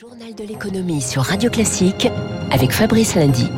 Journal de l'économie sur Radio Classique avec Fabrice Lundy.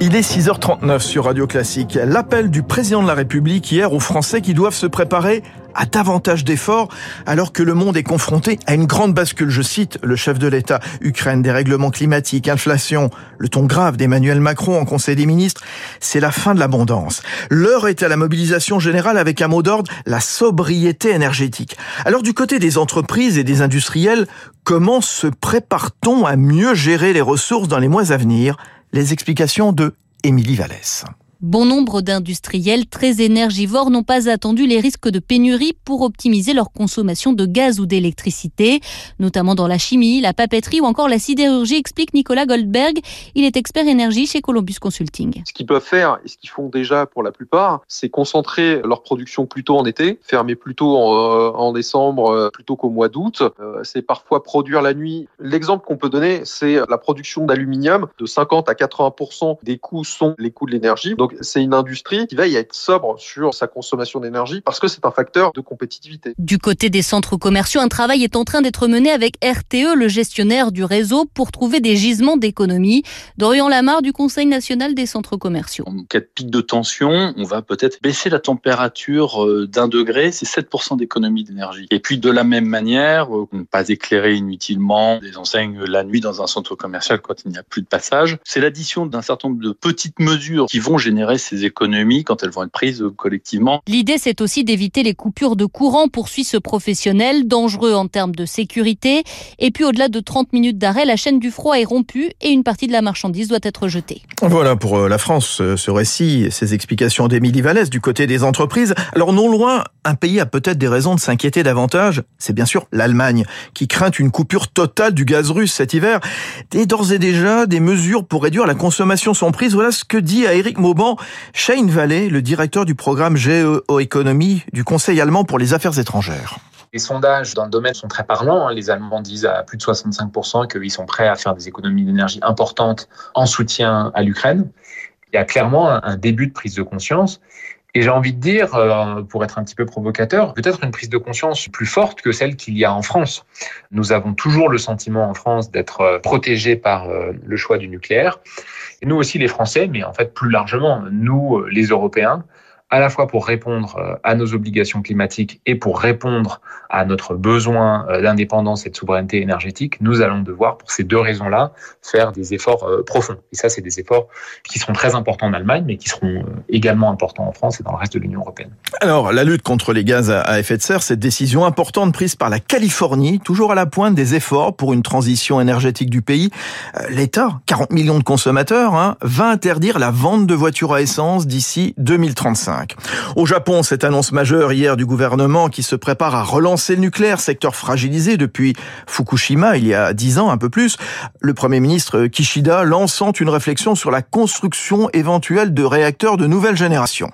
Il est 6h39 sur Radio Classique. L'appel du président de la République hier aux Français qui doivent se préparer à davantage d'efforts alors que le monde est confronté à une grande bascule. Je cite le chef de l'État. Ukraine, dérèglement climatique, inflation, le ton grave d'Emmanuel Macron en Conseil des ministres. C'est la fin de l'abondance. L'heure est à la mobilisation générale avec un mot d'ordre, la sobriété énergétique. Alors du côté des entreprises et des industriels, comment se prépare-t-on à mieux gérer les ressources dans les mois à venir? Les explications de Émilie Vallès. Bon nombre d'industriels très énergivores n'ont pas attendu les risques de pénurie pour optimiser leur consommation de gaz ou d'électricité, notamment dans la chimie, la papeterie ou encore la sidérurgie, explique Nicolas Goldberg. Il est expert énergie chez Columbus Consulting. Ce qu'ils peuvent faire, et ce qu'ils font déjà pour la plupart, c'est concentrer leur production plutôt en été, fermer plutôt en, euh, décembre euh, plutôt qu'au mois d'août. Euh, c'est parfois produire la nuit. L'exemple qu'on peut donner, c'est la production d'aluminium. De 50 à 80 des coûts sont les coûts de l'énergie. C'est une industrie qui veille à être sobre sur sa consommation d'énergie parce que c'est un facteur de compétitivité. Du côté des centres commerciaux, un travail est en train d'être mené avec RTE, le gestionnaire du réseau, pour trouver des gisements d'économie. Dorian Lamar du Conseil national des centres commerciaux. En cas de pic de tension, on va peut-être baisser la température euh, d'un degré, c'est 7% d'économie d'énergie. Et puis de la même manière, euh, ne pas éclairer inutilement des enseignes la nuit dans un centre commercial quand il n'y a plus de passage. C'est l'addition d'un certain nombre de petites mesures qui vont générer ces économies quand elles vont être prises collectivement. L'idée, c'est aussi d'éviter les coupures de courant, poursuit ce professionnel, dangereux en termes de sécurité. Et puis, au-delà de 30 minutes d'arrêt, la chaîne du froid est rompue et une partie de la marchandise doit être jetée. Voilà pour euh, la France, euh, ce récit, ces explications d'Émilie Vallès du côté des entreprises. Alors, non loin, un pays a peut-être des raisons de s'inquiéter davantage. C'est bien sûr l'Allemagne, qui craint une coupure totale du gaz russe cet hiver. Et d'ores et déjà, des mesures pour réduire la consommation sont prises. Voilà ce que dit à Eric Mauban Shane Vallée, le directeur du programme Géo-économie du Conseil allemand pour les affaires étrangères. Les sondages dans le domaine sont très parlants. Hein. Les Allemands disent à plus de 65% qu'ils sont prêts à faire des économies d'énergie importantes en soutien à l'Ukraine. Il y a clairement un début de prise de conscience. Et j'ai envie de dire, euh, pour être un petit peu provocateur, peut-être une prise de conscience plus forte que celle qu'il y a en France. Nous avons toujours le sentiment en France d'être euh, protégés par euh, le choix du nucléaire. Et nous aussi les Français, mais en fait plus largement, nous les Européens, à la fois pour répondre euh, à nos obligations climatiques et pour répondre à notre besoin euh, d'indépendance et de souveraineté énergétique, nous allons devoir, pour ces deux raisons-là, faire des efforts euh, profonds. Et ça, c'est des efforts qui seront très importants en Allemagne, mais qui seront également importants en France et dans le reste de l'Union européenne. Alors, la lutte contre les gaz à effet de serre, cette décision importante prise par la Californie, toujours à la pointe des efforts pour une transition énergétique du pays. L'État, 40 millions de consommateurs, hein, va interdire la vente de voitures à essence d'ici 2035. Au Japon, cette annonce majeure hier du gouvernement qui se prépare à relancer le nucléaire, secteur fragilisé depuis Fukushima il y a dix ans, un peu plus, le Premier ministre Kishida lançant une réflexion sur la construction éventuelle de réacteurs de nouvelle génération.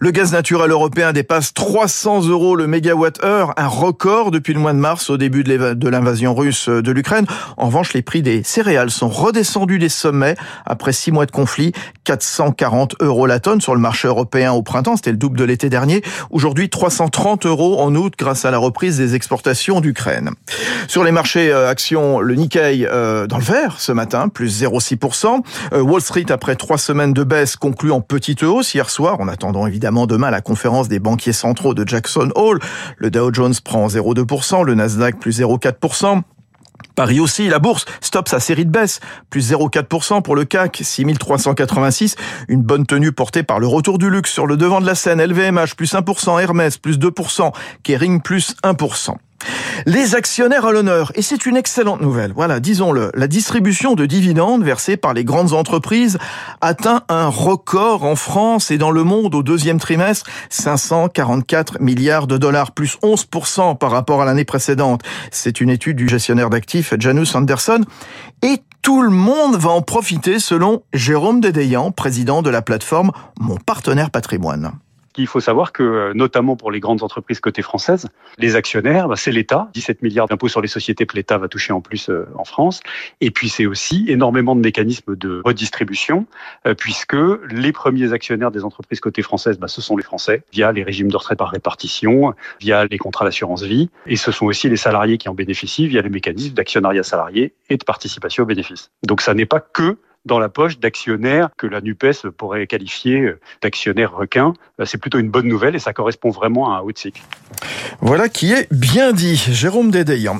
Le gaz naturel européen dépasse 300 euros le mégawatt-heure, un record depuis le mois de mars au début de l'invasion russe de l'Ukraine. En revanche, les prix des céréales sont redescendus des sommets après six mois de conflit, 440 euros la tonne sur le marché européen au printemps c'était le double de l'été dernier. Aujourd'hui, 330 euros en août grâce à la reprise des exportations d'Ukraine. Sur les marchés euh, actions, le Nikkei euh, dans le vert ce matin, plus 0,6%. Euh, Wall Street, après trois semaines de baisse, conclut en petite hausse hier soir, en attendant évidemment demain la conférence des banquiers centraux de Jackson Hole. Le Dow Jones prend 0,2%, le Nasdaq plus 0,4%. Paris aussi, la bourse stoppe sa série de baisses, plus 0,4% pour le CAC, 6386, une bonne tenue portée par le retour du luxe sur le devant de la scène, LVMH plus 1%, Hermès plus 2%, Kering plus 1%. Les actionnaires à l'honneur, et c'est une excellente nouvelle. Voilà, disons-le, la distribution de dividendes versés par les grandes entreprises atteint un record en France et dans le monde au deuxième trimestre, 544 milliards de dollars, plus 11% par rapport à l'année précédente. C'est une étude du gestionnaire d'actifs Janus Anderson. Et tout le monde va en profiter selon Jérôme Dédéian, président de la plateforme Mon Partenaire Patrimoine qu'il faut savoir que, euh, notamment pour les grandes entreprises cotées françaises, les actionnaires, bah, c'est l'État. 17 milliards d'impôts sur les sociétés que l'État va toucher en plus euh, en France. Et puis c'est aussi énormément de mécanismes de redistribution, euh, puisque les premiers actionnaires des entreprises cotées françaises, bah, ce sont les Français, via les régimes de retraite par répartition, via les contrats d'assurance vie. Et ce sont aussi les salariés qui en bénéficient via les mécanismes d'actionnariat salarié et de participation aux bénéfices. Donc ça n'est pas que dans la poche d'actionnaires que la NUPES pourrait qualifier d'actionnaires requins. C'est plutôt une bonne nouvelle et ça correspond vraiment à un haut cycle. Voilà qui est bien dit. Jérôme Dédéian.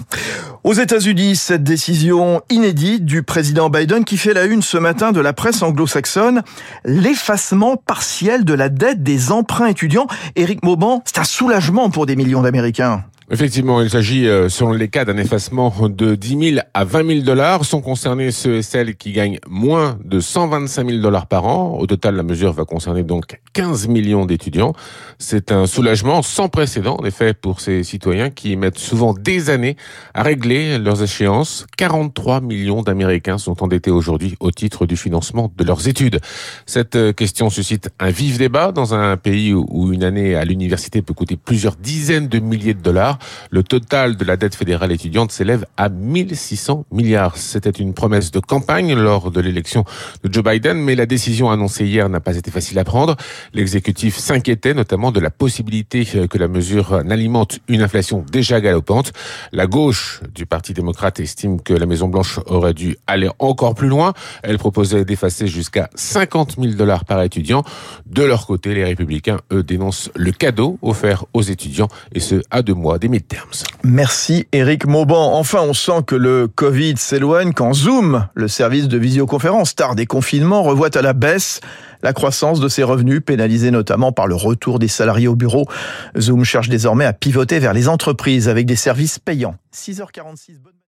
Aux États-Unis, cette décision inédite du président Biden qui fait la une ce matin de la presse anglo-saxonne, l'effacement partiel de la dette des emprunts étudiants. Éric Mauban, c'est un soulagement pour des millions d'Américains. Effectivement, il s'agit, euh, selon les cas, d'un effacement de 10 000 à 20 000 dollars. Sont concernés ceux et celles qui gagnent moins de 125 000 dollars par an. Au total, la mesure va concerner donc 15 millions d'étudiants. C'est un soulagement sans précédent, en effet, pour ces citoyens qui mettent souvent des années à régler leurs échéances. 43 millions d'Américains sont endettés aujourd'hui au titre du financement de leurs études. Cette euh, question suscite un vif débat dans un pays où une année à l'université peut coûter plusieurs dizaines de milliers de dollars. Le total de la dette fédérale étudiante s'élève à 1600 milliards. C'était une promesse de campagne lors de l'élection de Joe Biden, mais la décision annoncée hier n'a pas été facile à prendre. L'exécutif s'inquiétait notamment de la possibilité que la mesure n'alimente une inflation déjà galopante. La gauche du Parti démocrate estime que la Maison-Blanche aurait dû aller encore plus loin. Elle proposait d'effacer jusqu'à 50 000 dollars par étudiant. De leur côté, les républicains, eux, dénoncent le cadeau offert aux étudiants, et ce, à deux mois des Merci Eric Mauban. Enfin, on sent que le Covid s'éloigne quand Zoom, le service de visioconférence tard des confinements, revoit à la baisse la croissance de ses revenus, pénalisée notamment par le retour des salariés au bureau. Zoom cherche désormais à pivoter vers les entreprises avec des services payants. 6h46.